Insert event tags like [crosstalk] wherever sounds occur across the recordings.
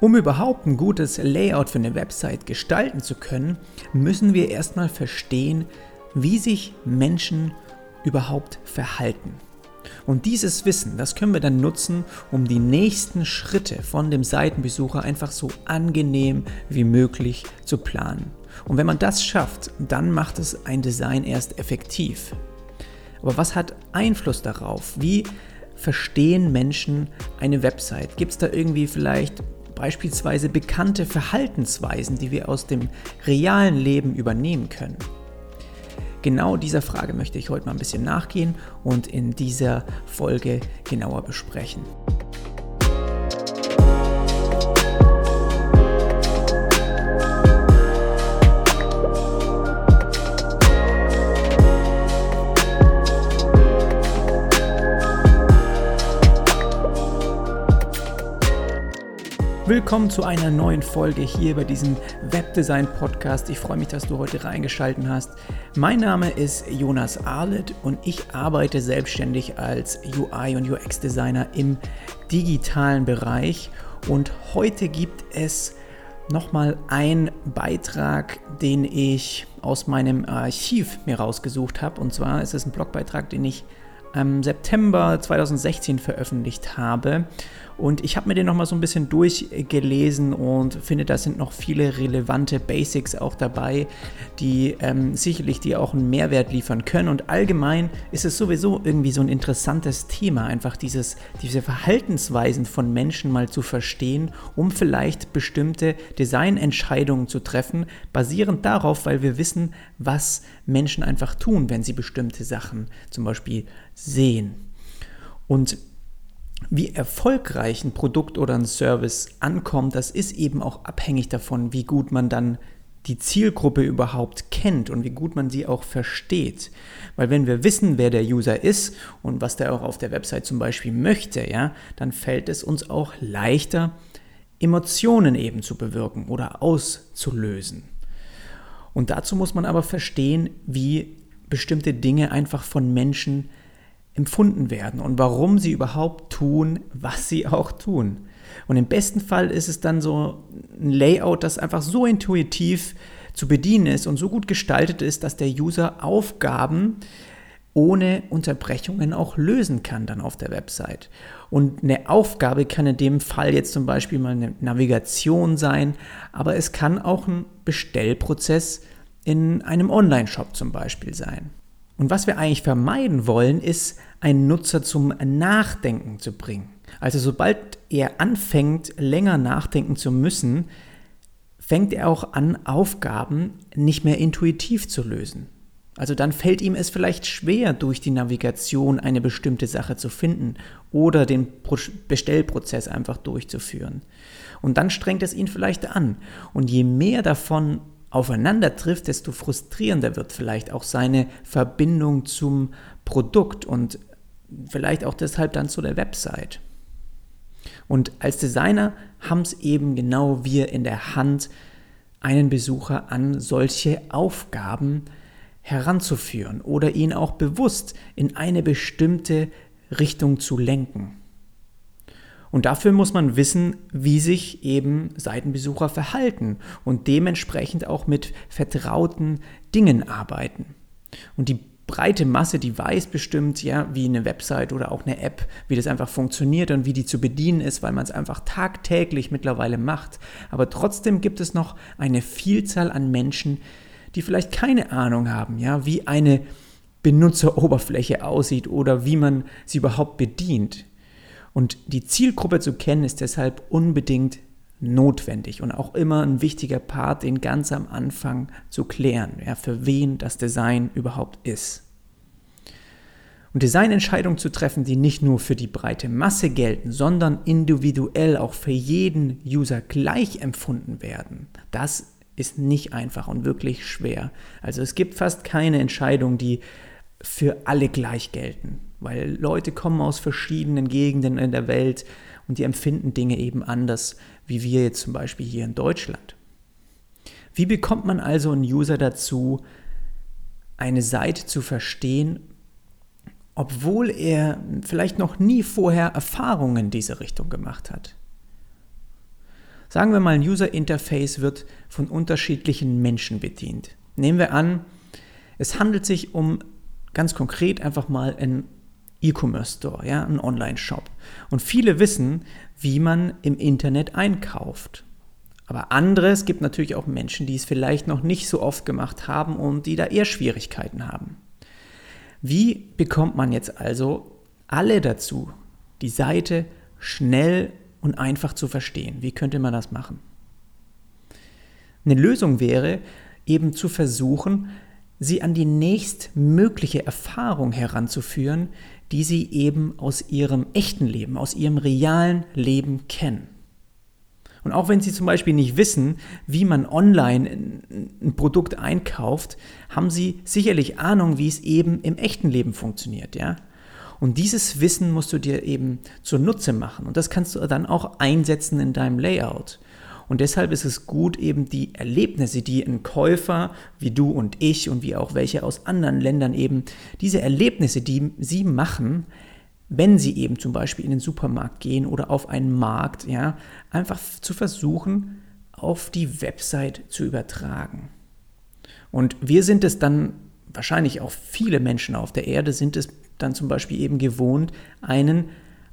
Um überhaupt ein gutes Layout für eine Website gestalten zu können, müssen wir erstmal verstehen, wie sich Menschen überhaupt verhalten. Und dieses Wissen, das können wir dann nutzen, um die nächsten Schritte von dem Seitenbesucher einfach so angenehm wie möglich zu planen. Und wenn man das schafft, dann macht es ein Design erst effektiv. Aber was hat Einfluss darauf? Wie verstehen Menschen eine Website? Gibt es da irgendwie vielleicht beispielsweise bekannte Verhaltensweisen, die wir aus dem realen Leben übernehmen können? Genau dieser Frage möchte ich heute mal ein bisschen nachgehen und in dieser Folge genauer besprechen. Willkommen zu einer neuen Folge hier bei diesem Webdesign Podcast. Ich freue mich, dass du heute reingeschaltet hast. Mein Name ist Jonas Arlet und ich arbeite selbstständig als UI und UX Designer im digitalen Bereich und heute gibt es nochmal einen Beitrag, den ich aus meinem Archiv mir rausgesucht habe und zwar ist es ein Blogbeitrag, den ich im September 2016 veröffentlicht habe und ich habe mir den nochmal so ein bisschen durchgelesen und finde, da sind noch viele relevante Basics auch dabei, die ähm, sicherlich dir auch einen Mehrwert liefern können. Und allgemein ist es sowieso irgendwie so ein interessantes Thema, einfach dieses, diese Verhaltensweisen von Menschen mal zu verstehen, um vielleicht bestimmte Designentscheidungen zu treffen, basierend darauf, weil wir wissen, was Menschen einfach tun, wenn sie bestimmte Sachen zum Beispiel sehen. Und wie erfolgreich ein Produkt oder ein Service ankommt, das ist eben auch abhängig davon, wie gut man dann die Zielgruppe überhaupt kennt und wie gut man sie auch versteht. Weil wenn wir wissen, wer der User ist und was der auch auf der Website zum Beispiel möchte, ja, dann fällt es uns auch leichter, Emotionen eben zu bewirken oder auszulösen. Und dazu muss man aber verstehen, wie bestimmte Dinge einfach von Menschen empfunden werden und warum sie überhaupt tun, was sie auch tun. Und im besten Fall ist es dann so ein Layout, das einfach so intuitiv zu bedienen ist und so gut gestaltet ist, dass der User Aufgaben ohne Unterbrechungen auch lösen kann dann auf der Website. Und eine Aufgabe kann in dem Fall jetzt zum Beispiel mal eine Navigation sein, aber es kann auch ein Bestellprozess in einem Online-Shop zum Beispiel sein. Und was wir eigentlich vermeiden wollen, ist, einen Nutzer zum Nachdenken zu bringen. Also sobald er anfängt, länger nachdenken zu müssen, fängt er auch an, Aufgaben nicht mehr intuitiv zu lösen. Also dann fällt ihm es vielleicht schwer, durch die Navigation eine bestimmte Sache zu finden oder den Bestellprozess einfach durchzuführen. Und dann strengt es ihn vielleicht an. Und je mehr davon aufeinander trifft, desto frustrierender wird vielleicht auch seine Verbindung zum Produkt und vielleicht auch deshalb dann zu der Website. Und als Designer haben es eben genau wir in der Hand, einen Besucher an solche Aufgaben heranzuführen oder ihn auch bewusst in eine bestimmte Richtung zu lenken. Und dafür muss man wissen, wie sich eben Seitenbesucher verhalten und dementsprechend auch mit vertrauten Dingen arbeiten. Und die breite Masse, die weiß bestimmt, ja, wie eine Website oder auch eine App, wie das einfach funktioniert und wie die zu bedienen ist, weil man es einfach tagtäglich mittlerweile macht. Aber trotzdem gibt es noch eine Vielzahl an Menschen, die vielleicht keine Ahnung haben, ja, wie eine Benutzeroberfläche aussieht oder wie man sie überhaupt bedient. Und die Zielgruppe zu kennen ist deshalb unbedingt notwendig und auch immer ein wichtiger Part, den ganz am Anfang zu klären, ja, für wen das Design überhaupt ist. Und Designentscheidungen zu treffen, die nicht nur für die breite Masse gelten, sondern individuell auch für jeden User gleich empfunden werden, das ist nicht einfach und wirklich schwer. Also es gibt fast keine Entscheidungen, die für alle gleich gelten weil Leute kommen aus verschiedenen Gegenden in der Welt und die empfinden Dinge eben anders, wie wir jetzt zum Beispiel hier in Deutschland. Wie bekommt man also einen User dazu, eine Seite zu verstehen, obwohl er vielleicht noch nie vorher Erfahrungen in diese Richtung gemacht hat? Sagen wir mal, ein User Interface wird von unterschiedlichen Menschen bedient. Nehmen wir an, es handelt sich um ganz konkret einfach mal einen E-Commerce Store, ja, einen Online-Shop. Und viele wissen, wie man im Internet einkauft. Aber andere, es gibt natürlich auch Menschen, die es vielleicht noch nicht so oft gemacht haben und die da eher Schwierigkeiten haben. Wie bekommt man jetzt also alle dazu, die Seite schnell und einfach zu verstehen? Wie könnte man das machen? Eine Lösung wäre eben zu versuchen, sie an die nächstmögliche Erfahrung heranzuführen, die sie eben aus ihrem echten Leben, aus ihrem realen Leben kennen. Und auch wenn Sie zum Beispiel nicht wissen, wie man online ein Produkt einkauft, haben Sie sicherlich Ahnung, wie es eben im echten Leben funktioniert, ja? Und dieses Wissen musst du dir eben zunutze machen. Und das kannst du dann auch einsetzen in deinem Layout. Und deshalb ist es gut, eben die Erlebnisse, die ein Käufer wie du und ich und wie auch welche aus anderen Ländern eben, diese Erlebnisse, die sie machen, wenn sie eben zum Beispiel in den Supermarkt gehen oder auf einen Markt, ja, einfach zu versuchen, auf die Website zu übertragen. Und wir sind es dann, wahrscheinlich auch viele Menschen auf der Erde sind es dann zum Beispiel eben gewohnt, einen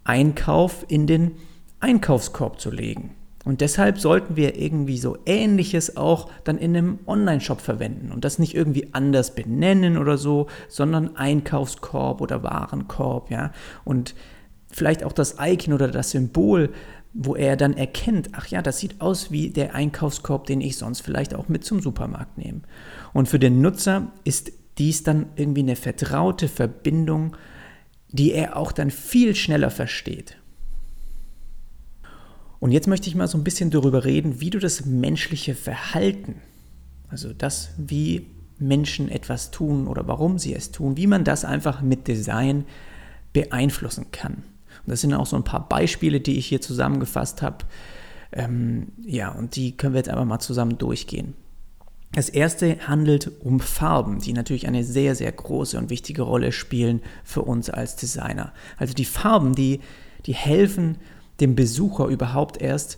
Einkauf in den Einkaufskorb zu legen. Und deshalb sollten wir irgendwie so Ähnliches auch dann in einem Online-Shop verwenden und das nicht irgendwie anders benennen oder so, sondern Einkaufskorb oder Warenkorb, ja. Und vielleicht auch das Icon oder das Symbol, wo er dann erkennt, ach ja, das sieht aus wie der Einkaufskorb, den ich sonst vielleicht auch mit zum Supermarkt nehme. Und für den Nutzer ist dies dann irgendwie eine vertraute Verbindung, die er auch dann viel schneller versteht. Und jetzt möchte ich mal so ein bisschen darüber reden, wie du das menschliche Verhalten, also das, wie Menschen etwas tun oder warum sie es tun, wie man das einfach mit Design beeinflussen kann. Und das sind auch so ein paar Beispiele, die ich hier zusammengefasst habe. Ähm, ja, und die können wir jetzt einfach mal zusammen durchgehen. Das erste handelt um Farben, die natürlich eine sehr, sehr große und wichtige Rolle spielen für uns als Designer. Also die Farben, die, die helfen dem Besucher überhaupt erst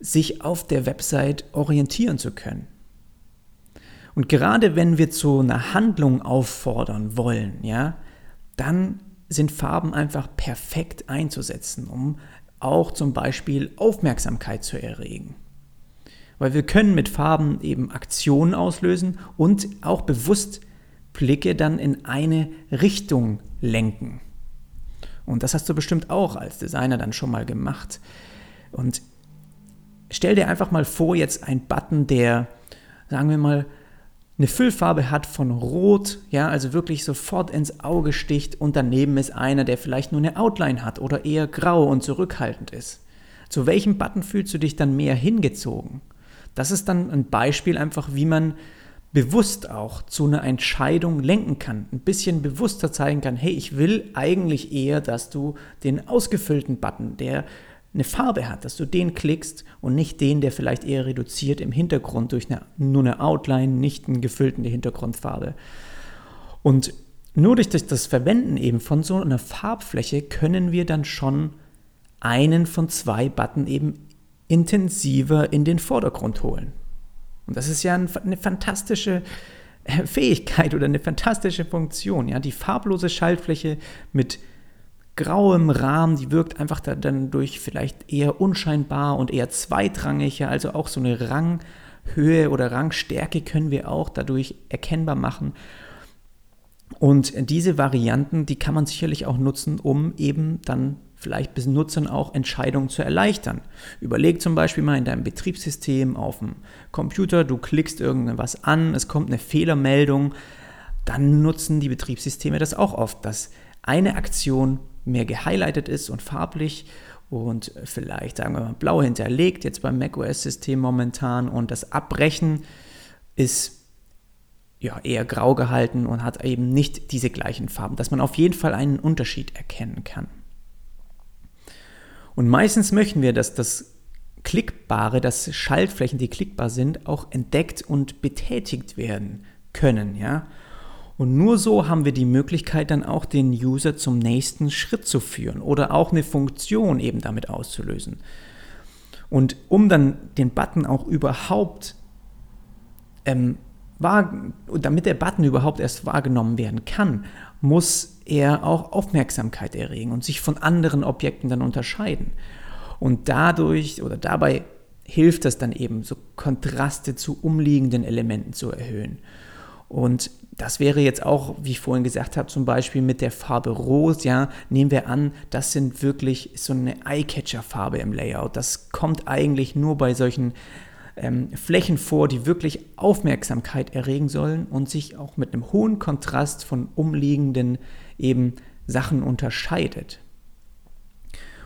sich auf der Website orientieren zu können. Und gerade wenn wir zu einer Handlung auffordern wollen, ja, dann sind Farben einfach perfekt einzusetzen, um auch zum Beispiel Aufmerksamkeit zu erregen. Weil wir können mit Farben eben Aktionen auslösen und auch bewusst Blicke dann in eine Richtung lenken. Und das hast du bestimmt auch als Designer dann schon mal gemacht. Und stell dir einfach mal vor, jetzt ein Button, der, sagen wir mal, eine Füllfarbe hat von Rot, ja, also wirklich sofort ins Auge sticht und daneben ist einer, der vielleicht nur eine Outline hat oder eher grau und zurückhaltend ist. Zu welchem Button fühlst du dich dann mehr hingezogen? Das ist dann ein Beispiel einfach, wie man bewusst auch zu einer Entscheidung lenken kann, ein bisschen bewusster zeigen kann, hey, ich will eigentlich eher, dass du den ausgefüllten Button, der eine Farbe hat, dass du den klickst und nicht den, der vielleicht eher reduziert im Hintergrund durch eine, nur eine Outline, nicht einen gefüllten Hintergrundfarbe. Und nur durch das Verwenden eben von so einer Farbfläche können wir dann schon einen von zwei Button eben intensiver in den Vordergrund holen. Und das ist ja eine fantastische äh, Fähigkeit oder eine fantastische Funktion. Ja? Die farblose Schaltfläche mit grauem Rahmen, die wirkt einfach dann durch vielleicht eher unscheinbar und eher zweitrangiger, also auch so eine Ranghöhe oder Rangstärke können wir auch dadurch erkennbar machen. Und diese Varianten, die kann man sicherlich auch nutzen, um eben dann vielleicht Benutzern auch Entscheidungen zu erleichtern. Überleg zum Beispiel mal in deinem Betriebssystem auf dem Computer, du klickst irgendwas an, es kommt eine Fehlermeldung, dann nutzen die Betriebssysteme das auch oft, dass eine Aktion mehr gehighlightet ist und farblich und vielleicht, sagen wir mal, blau hinterlegt, jetzt beim macOS-System momentan und das Abbrechen ist ja, eher grau gehalten und hat eben nicht diese gleichen Farben, dass man auf jeden Fall einen Unterschied erkennen kann. Und meistens möchten wir, dass das Klickbare, dass Schaltflächen, die klickbar sind, auch entdeckt und betätigt werden können, ja. Und nur so haben wir die Möglichkeit, dann auch den User zum nächsten Schritt zu führen oder auch eine Funktion eben damit auszulösen. Und um dann den Button auch überhaupt ähm, wahr, damit der Button überhaupt erst wahrgenommen werden kann, muss er auch Aufmerksamkeit erregen und sich von anderen Objekten dann unterscheiden. Und dadurch oder dabei hilft es dann eben, so Kontraste zu umliegenden Elementen zu erhöhen. Und das wäre jetzt auch, wie ich vorhin gesagt habe, zum Beispiel mit der Farbe Rot, ja, nehmen wir an, das sind wirklich so eine Eyecatcher-Farbe im Layout. Das kommt eigentlich nur bei solchen ähm, Flächen vor, die wirklich Aufmerksamkeit erregen sollen und sich auch mit einem hohen Kontrast von umliegenden eben Sachen unterscheidet.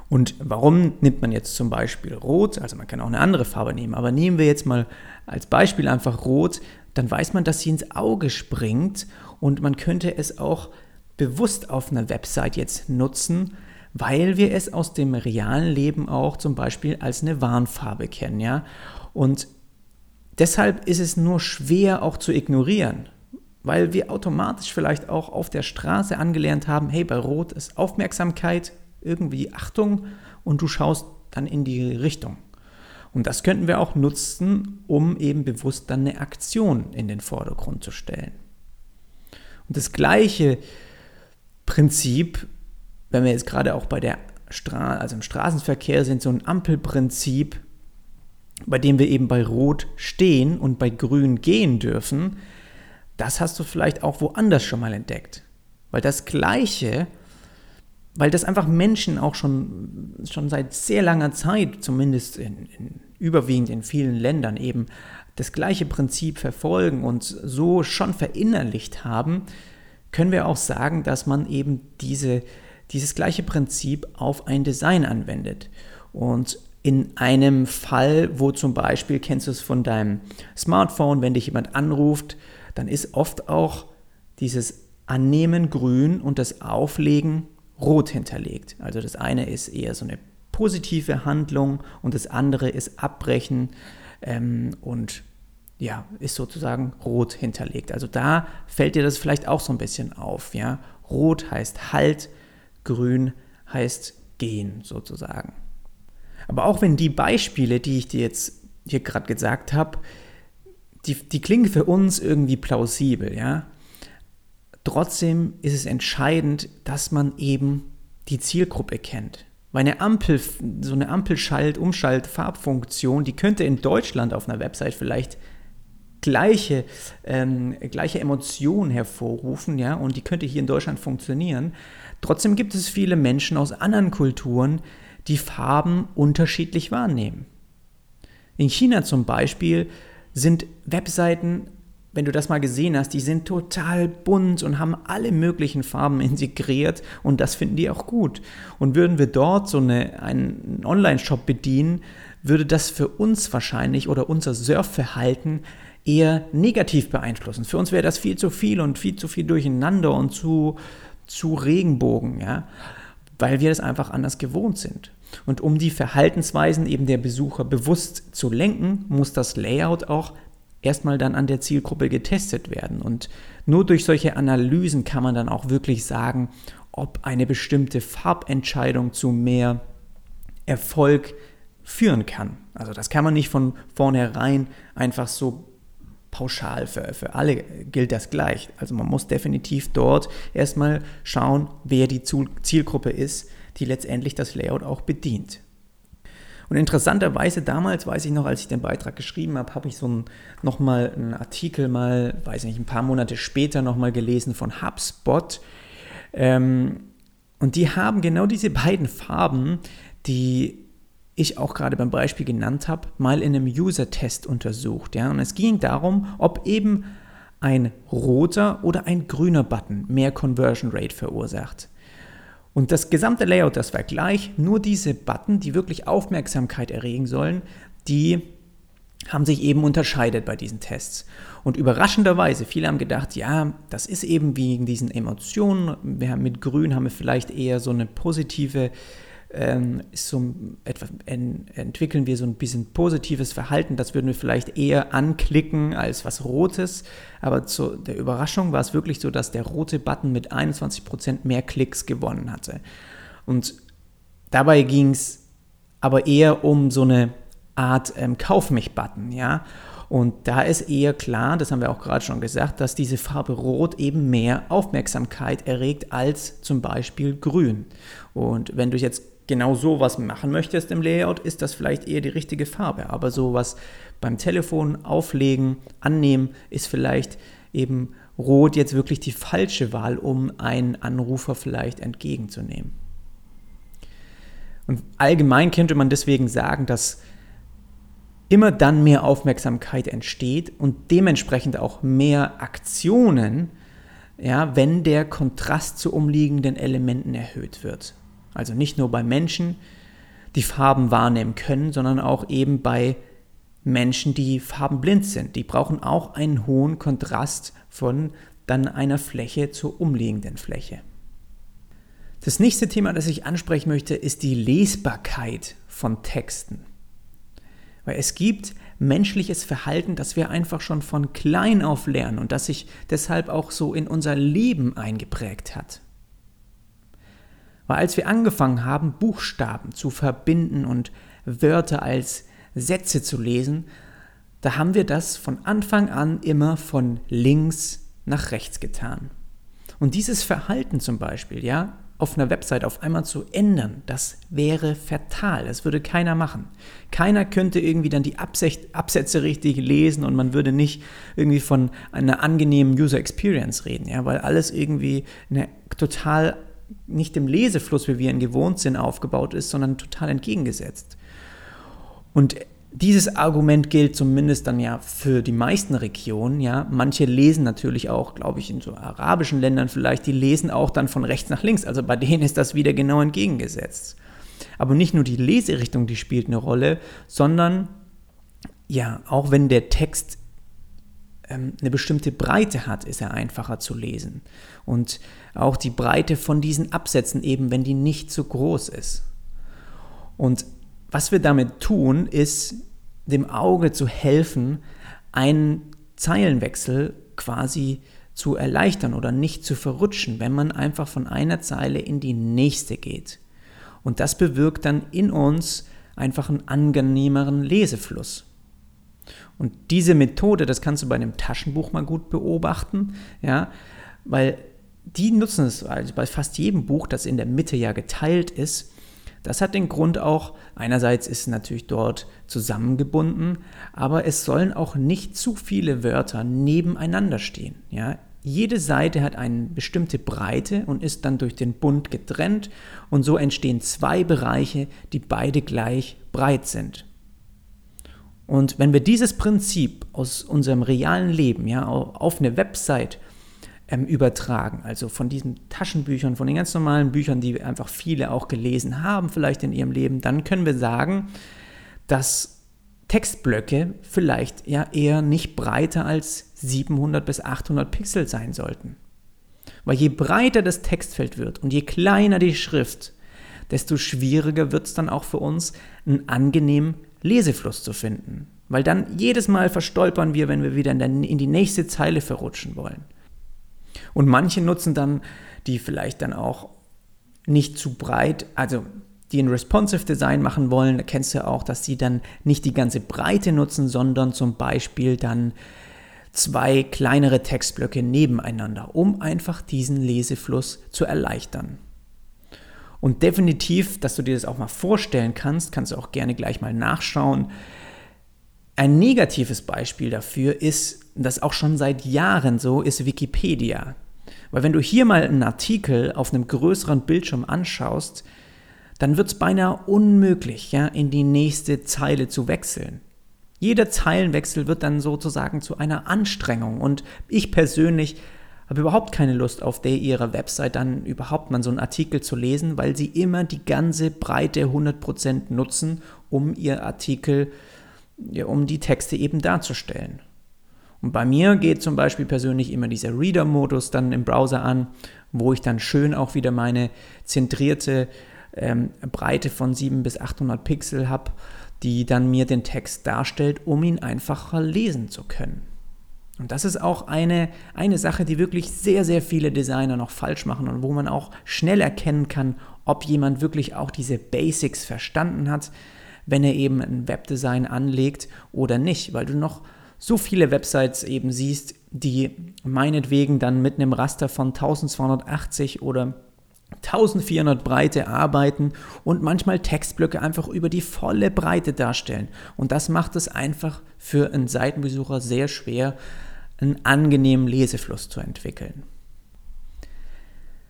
Und warum nimmt man jetzt zum Beispiel Rot? Also man kann auch eine andere Farbe nehmen, aber nehmen wir jetzt mal als Beispiel einfach Rot, dann weiß man, dass sie ins Auge springt und man könnte es auch bewusst auf einer Website jetzt nutzen, weil wir es aus dem realen Leben auch zum Beispiel als eine Warnfarbe kennen, ja. Und deshalb ist es nur schwer auch zu ignorieren, weil wir automatisch vielleicht auch auf der Straße angelernt haben, hey, bei Rot ist Aufmerksamkeit, irgendwie Achtung und du schaust dann in die Richtung. Und das könnten wir auch nutzen, um eben bewusst dann eine Aktion in den Vordergrund zu stellen. Und das gleiche Prinzip, wenn wir jetzt gerade auch bei der Stra also im Straßenverkehr sind, so ein Ampelprinzip, bei dem wir eben bei Rot stehen und bei Grün gehen dürfen, das hast du vielleicht auch woanders schon mal entdeckt. Weil das Gleiche, weil das einfach Menschen auch schon, schon seit sehr langer Zeit, zumindest in, in, überwiegend in vielen Ländern eben, das gleiche Prinzip verfolgen und so schon verinnerlicht haben, können wir auch sagen, dass man eben diese, dieses gleiche Prinzip auf ein Design anwendet. Und in einem Fall, wo zum Beispiel, kennst du es von deinem Smartphone, wenn dich jemand anruft, dann ist oft auch dieses Annehmen grün und das Auflegen rot hinterlegt. Also das eine ist eher so eine positive Handlung und das andere ist Abbrechen ähm, und ja, ist sozusagen rot hinterlegt. Also da fällt dir das vielleicht auch so ein bisschen auf. Ja? Rot heißt Halt, grün heißt gehen sozusagen. Aber auch wenn die Beispiele, die ich dir jetzt hier gerade gesagt habe, die, die klingen für uns irgendwie plausibel, ja. Trotzdem ist es entscheidend, dass man eben die Zielgruppe kennt. Weil eine Ampel, so eine Ampelschalt-, Umschalt-Farbfunktion, die könnte in Deutschland auf einer Website vielleicht gleiche, ähm, gleiche Emotionen hervorrufen, ja, und die könnte hier in Deutschland funktionieren. Trotzdem gibt es viele Menschen aus anderen Kulturen, die Farben unterschiedlich wahrnehmen. In China zum Beispiel sind Webseiten, wenn du das mal gesehen hast, die sind total bunt und haben alle möglichen Farben [laughs] integriert und das finden die auch gut. Und würden wir dort so eine, einen Online-Shop bedienen, würde das für uns wahrscheinlich oder unser Surfverhalten eher negativ beeinflussen. Für uns wäre das viel zu viel und viel zu viel durcheinander und zu, zu Regenbogen, ja, weil wir das einfach anders gewohnt sind. Und um die Verhaltensweisen eben der Besucher bewusst zu lenken, muss das Layout auch erstmal dann an der Zielgruppe getestet werden. Und nur durch solche Analysen kann man dann auch wirklich sagen, ob eine bestimmte Farbentscheidung zu mehr Erfolg führen kann. Also das kann man nicht von vornherein einfach so pauschal für, für alle gilt das gleich. Also man muss definitiv dort erstmal schauen, wer die Zielgruppe ist, die letztendlich das Layout auch bedient. Und interessanterweise damals, weiß ich noch, als ich den Beitrag geschrieben habe, habe ich so ein, nochmal einen Artikel mal, weiß nicht, ein paar Monate später nochmal gelesen von HubSpot. Ähm, und die haben genau diese beiden Farben, die ich auch gerade beim Beispiel genannt habe, mal in einem User-Test untersucht. Ja? Und es ging darum, ob eben ein roter oder ein grüner Button mehr Conversion Rate verursacht. Und das gesamte Layout, das war gleich, nur diese Button, die wirklich Aufmerksamkeit erregen sollen, die haben sich eben unterscheidet bei diesen Tests. Und überraschenderweise, viele haben gedacht, ja, das ist eben wegen diesen Emotionen. Wir haben mit Grün haben wir vielleicht eher so eine positive ähm, so etwa, en, entwickeln wir so ein bisschen positives Verhalten. Das würden wir vielleicht eher anklicken als was Rotes. Aber zu der Überraschung war es wirklich so, dass der rote Button mit 21% mehr Klicks gewonnen hatte. Und dabei ging es aber eher um so eine Art ähm, Kauf mich-Button, ja. Und da ist eher klar, das haben wir auch gerade schon gesagt, dass diese Farbe Rot eben mehr Aufmerksamkeit erregt als zum Beispiel Grün. Und wenn du jetzt genau so was machen möchtest im Layout, ist das vielleicht eher die richtige Farbe. Aber sowas beim Telefon auflegen, annehmen, ist vielleicht eben Rot jetzt wirklich die falsche Wahl, um einen Anrufer vielleicht entgegenzunehmen. Und allgemein könnte man deswegen sagen, dass immer dann mehr Aufmerksamkeit entsteht und dementsprechend auch mehr Aktionen, ja, wenn der Kontrast zu umliegenden Elementen erhöht wird. Also nicht nur bei Menschen, die Farben wahrnehmen können, sondern auch eben bei Menschen, die farbenblind sind. Die brauchen auch einen hohen Kontrast von dann einer Fläche zur umliegenden Fläche. Das nächste Thema, das ich ansprechen möchte, ist die Lesbarkeit von Texten. Weil es gibt menschliches Verhalten, das wir einfach schon von klein auf lernen und das sich deshalb auch so in unser Leben eingeprägt hat. Weil als wir angefangen haben, Buchstaben zu verbinden und Wörter als Sätze zu lesen, da haben wir das von Anfang an immer von links nach rechts getan. Und dieses Verhalten zum Beispiel, ja, auf einer Website auf einmal zu ändern, das wäre fatal. Das würde keiner machen. Keiner könnte irgendwie dann die Absätze richtig lesen und man würde nicht irgendwie von einer angenehmen User Experience reden, ja, weil alles irgendwie eine total nicht im Lesefluss, wie wir ihn gewohnt sind, aufgebaut ist, sondern total entgegengesetzt. Und dieses Argument gilt zumindest dann ja für die meisten Regionen. Ja, manche lesen natürlich auch, glaube ich, in so arabischen Ländern vielleicht, die lesen auch dann von rechts nach links. Also bei denen ist das wieder genau entgegengesetzt. Aber nicht nur die Leserichtung, die spielt eine Rolle, sondern ja, auch wenn der Text ähm, eine bestimmte Breite hat, ist er einfacher zu lesen. Und auch die Breite von diesen Absätzen eben, wenn die nicht zu groß ist. Und was wir damit tun, ist dem Auge zu helfen, einen Zeilenwechsel quasi zu erleichtern oder nicht zu verrutschen, wenn man einfach von einer Zeile in die nächste geht. Und das bewirkt dann in uns einfach einen angenehmeren Lesefluss. Und diese Methode, das kannst du bei einem Taschenbuch mal gut beobachten, ja, weil die nutzen es also bei fast jedem Buch, das in der Mitte ja geteilt ist, das hat den Grund auch, einerseits ist es natürlich dort zusammengebunden, aber es sollen auch nicht zu viele Wörter nebeneinander stehen. Ja? Jede Seite hat eine bestimmte Breite und ist dann durch den Bund getrennt und so entstehen zwei Bereiche, die beide gleich breit sind. Und wenn wir dieses Prinzip aus unserem realen Leben ja, auf eine Website ähm, übertragen. Also von diesen Taschenbüchern, von den ganz normalen Büchern, die einfach viele auch gelesen haben, vielleicht in ihrem Leben, dann können wir sagen, dass Textblöcke vielleicht ja eher nicht breiter als 700 bis 800 Pixel sein sollten. Weil je breiter das Textfeld wird und je kleiner die Schrift, desto schwieriger wird es dann auch für uns, einen angenehmen Lesefluss zu finden. Weil dann jedes Mal verstolpern wir, wenn wir wieder in die nächste Zeile verrutschen wollen. Und manche nutzen dann die vielleicht dann auch nicht zu breit, also die ein responsive Design machen wollen, da kennst du ja auch, dass sie dann nicht die ganze Breite nutzen, sondern zum Beispiel dann zwei kleinere Textblöcke nebeneinander, um einfach diesen Lesefluss zu erleichtern. Und definitiv, dass du dir das auch mal vorstellen kannst, kannst du auch gerne gleich mal nachschauen. Ein negatives Beispiel dafür ist, das auch schon seit Jahren so, ist Wikipedia. Weil wenn du hier mal einen Artikel auf einem größeren Bildschirm anschaust, dann wird es beinahe unmöglich, ja, in die nächste Zeile zu wechseln. Jeder Zeilenwechsel wird dann sozusagen zu einer Anstrengung und ich persönlich habe überhaupt keine Lust auf der ihrer Website dann überhaupt mal so einen Artikel zu lesen, weil sie immer die ganze Breite 100% nutzen, um ihr Artikel, um die Texte eben darzustellen. Und bei mir geht zum Beispiel persönlich immer dieser Reader-Modus dann im Browser an, wo ich dann schön auch wieder meine zentrierte ähm, Breite von 700 bis 800 Pixel habe, die dann mir den Text darstellt, um ihn einfacher lesen zu können. Und das ist auch eine, eine Sache, die wirklich sehr, sehr viele Designer noch falsch machen und wo man auch schnell erkennen kann, ob jemand wirklich auch diese Basics verstanden hat, wenn er eben ein Webdesign anlegt oder nicht, weil du noch so viele Websites eben siehst, die meinetwegen dann mit einem Raster von 1280 oder 1400 Breite arbeiten und manchmal Textblöcke einfach über die volle Breite darstellen. Und das macht es einfach für einen Seitenbesucher sehr schwer, einen angenehmen Lesefluss zu entwickeln.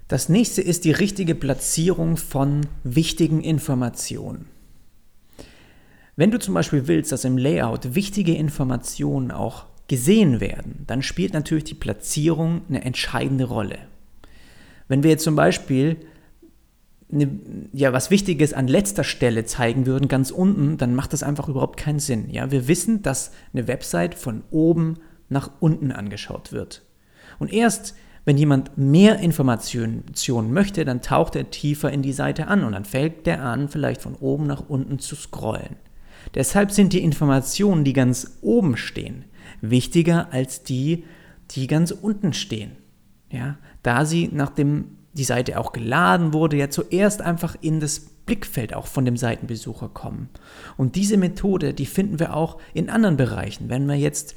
Das nächste ist die richtige Platzierung von wichtigen Informationen. Wenn du zum Beispiel willst, dass im Layout wichtige Informationen auch gesehen werden, dann spielt natürlich die Platzierung eine entscheidende Rolle. Wenn wir jetzt zum Beispiel eine, ja, was Wichtiges an letzter Stelle zeigen würden, ganz unten, dann macht das einfach überhaupt keinen Sinn. Ja? Wir wissen, dass eine Website von oben nach unten angeschaut wird. Und erst wenn jemand mehr Informationen möchte, dann taucht er tiefer in die Seite an und dann fängt er an, vielleicht von oben nach unten zu scrollen. Deshalb sind die Informationen, die ganz oben stehen, wichtiger als die, die ganz unten stehen. Ja, da sie, nachdem die Seite auch geladen wurde, ja zuerst einfach in das Blickfeld auch von dem Seitenbesucher kommen. Und diese Methode, die finden wir auch in anderen Bereichen. Wenn wir jetzt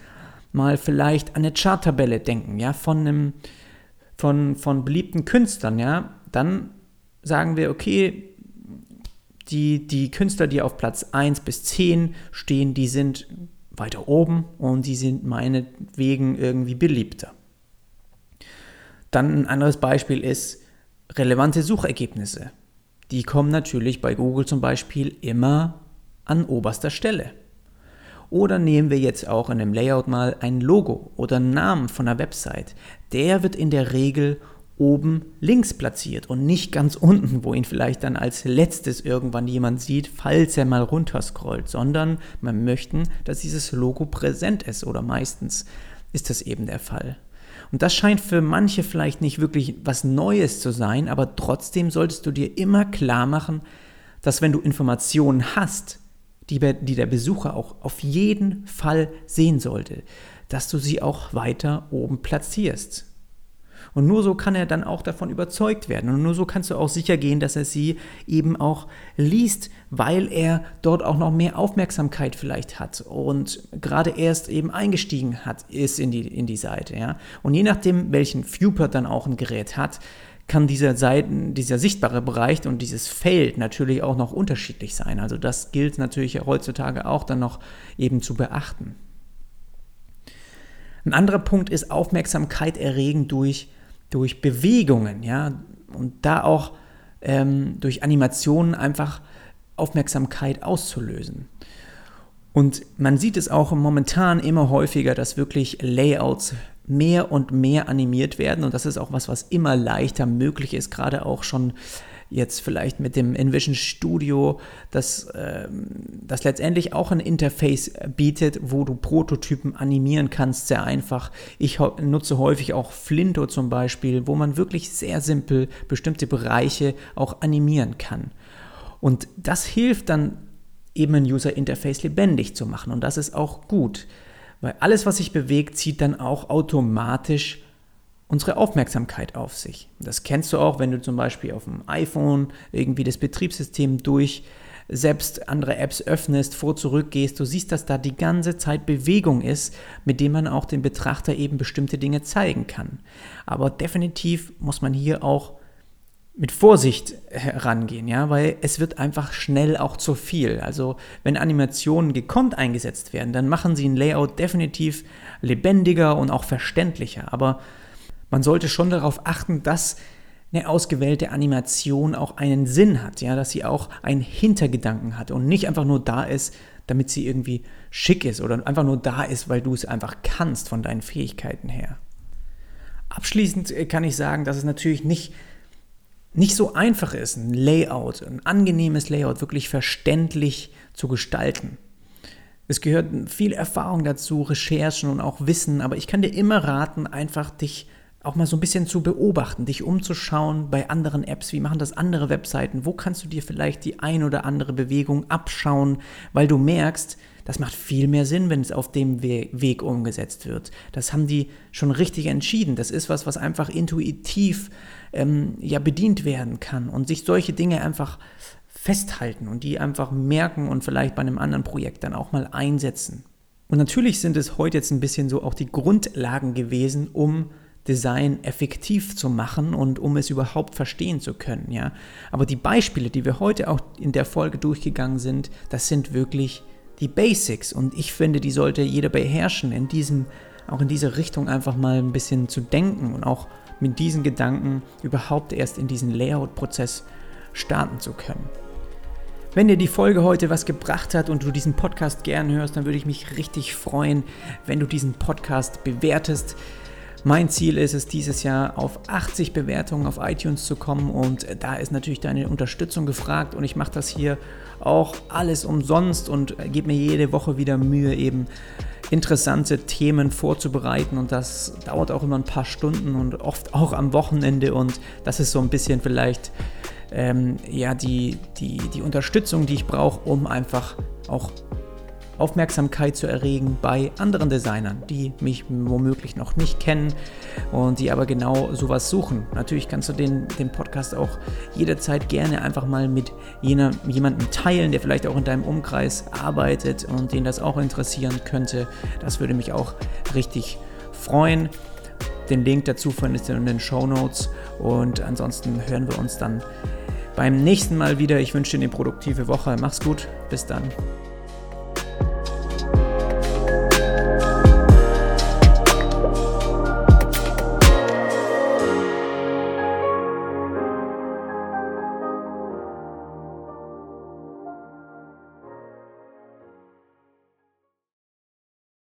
mal vielleicht an eine Charttabelle denken, ja, von einem, von, von beliebten Künstlern, ja, dann sagen wir, okay, die, die Künstler, die auf Platz 1 bis 10 stehen, die sind weiter oben und die sind meinetwegen irgendwie beliebter. Dann ein anderes Beispiel ist relevante Suchergebnisse. Die kommen natürlich bei Google zum Beispiel immer an oberster Stelle. Oder nehmen wir jetzt auch in einem Layout mal ein Logo oder einen Namen von einer Website. Der wird in der Regel oben links platziert und nicht ganz unten, wo ihn vielleicht dann als letztes irgendwann jemand sieht, falls er mal runterscrollt, sondern man möchte, dass dieses Logo präsent ist oder meistens ist das eben der Fall. Und das scheint für manche vielleicht nicht wirklich was Neues zu sein, aber trotzdem solltest du dir immer klar machen, dass wenn du Informationen hast, die, die der Besucher auch auf jeden Fall sehen sollte, dass du sie auch weiter oben platzierst. Und nur so kann er dann auch davon überzeugt werden. Und nur so kannst du auch sicher gehen, dass er sie eben auch liest, weil er dort auch noch mehr Aufmerksamkeit vielleicht hat und gerade erst eben eingestiegen hat, ist in die, in die Seite. Ja? Und je nachdem, welchen Viewport dann auch ein Gerät hat, kann dieser Seiten, dieser sichtbare Bereich und dieses Feld natürlich auch noch unterschiedlich sein. Also das gilt natürlich heutzutage auch dann noch eben zu beachten. Ein anderer Punkt ist Aufmerksamkeit erregen durch durch Bewegungen, ja, und da auch ähm, durch Animationen einfach Aufmerksamkeit auszulösen. Und man sieht es auch momentan immer häufiger, dass wirklich Layouts mehr und mehr animiert werden. Und das ist auch was, was immer leichter möglich ist, gerade auch schon jetzt vielleicht mit dem Envision Studio, das, äh, das letztendlich auch ein Interface bietet, wo du Prototypen animieren kannst, sehr einfach. Ich nutze häufig auch Flinto zum Beispiel, wo man wirklich sehr simpel bestimmte Bereiche auch animieren kann. Und das hilft dann eben ein User Interface lebendig zu machen. Und das ist auch gut, weil alles, was sich bewegt, zieht dann auch automatisch unsere Aufmerksamkeit auf sich. Das kennst du auch, wenn du zum Beispiel auf dem iPhone irgendwie das Betriebssystem durch selbst andere Apps öffnest, vor zurück gehst, du siehst, dass da die ganze Zeit Bewegung ist, mit dem man auch dem Betrachter eben bestimmte Dinge zeigen kann. Aber definitiv muss man hier auch mit Vorsicht herangehen, ja, weil es wird einfach schnell auch zu viel. Also wenn Animationen gekonnt eingesetzt werden, dann machen sie ein Layout definitiv lebendiger und auch verständlicher. Aber man sollte schon darauf achten, dass eine ausgewählte Animation auch einen Sinn hat, ja, dass sie auch einen Hintergedanken hat und nicht einfach nur da ist, damit sie irgendwie schick ist oder einfach nur da ist, weil du es einfach kannst von deinen Fähigkeiten her. Abschließend äh, kann ich sagen, dass es natürlich nicht, nicht so einfach ist, ein Layout, ein angenehmes Layout wirklich verständlich zu gestalten. Es gehört viel Erfahrung dazu, Recherchen und auch Wissen, aber ich kann dir immer raten, einfach dich auch mal so ein bisschen zu beobachten, dich umzuschauen bei anderen Apps, wie machen das andere Webseiten, wo kannst du dir vielleicht die ein oder andere Bewegung abschauen, weil du merkst, das macht viel mehr Sinn, wenn es auf dem Weg umgesetzt wird. Das haben die schon richtig entschieden. Das ist was, was einfach intuitiv ähm, ja bedient werden kann und sich solche Dinge einfach festhalten und die einfach merken und vielleicht bei einem anderen Projekt dann auch mal einsetzen. Und natürlich sind es heute jetzt ein bisschen so auch die Grundlagen gewesen, um Design effektiv zu machen und um es überhaupt verstehen zu können, ja. Aber die Beispiele, die wir heute auch in der Folge durchgegangen sind, das sind wirklich die Basics und ich finde, die sollte jeder beherrschen, in diesem, auch in diese Richtung einfach mal ein bisschen zu denken und auch mit diesen Gedanken überhaupt erst in diesen Layout-Prozess starten zu können. Wenn dir die Folge heute was gebracht hat und du diesen Podcast gern hörst, dann würde ich mich richtig freuen, wenn du diesen Podcast bewertest. Mein Ziel ist es, dieses Jahr auf 80 Bewertungen auf iTunes zu kommen und da ist natürlich deine Unterstützung gefragt und ich mache das hier auch alles umsonst und gebe mir jede Woche wieder Mühe, eben interessante Themen vorzubereiten und das dauert auch immer ein paar Stunden und oft auch am Wochenende und das ist so ein bisschen vielleicht ähm, ja die, die, die Unterstützung, die ich brauche, um einfach auch Aufmerksamkeit zu erregen bei anderen Designern, die mich womöglich noch nicht kennen und die aber genau sowas suchen. Natürlich kannst du den, den Podcast auch jederzeit gerne einfach mal mit jener, jemandem teilen, der vielleicht auch in deinem Umkreis arbeitet und den das auch interessieren könnte. Das würde mich auch richtig freuen. Den Link dazu findest du in den Show Notes und ansonsten hören wir uns dann beim nächsten Mal wieder. Ich wünsche dir eine produktive Woche. Mach's gut. Bis dann.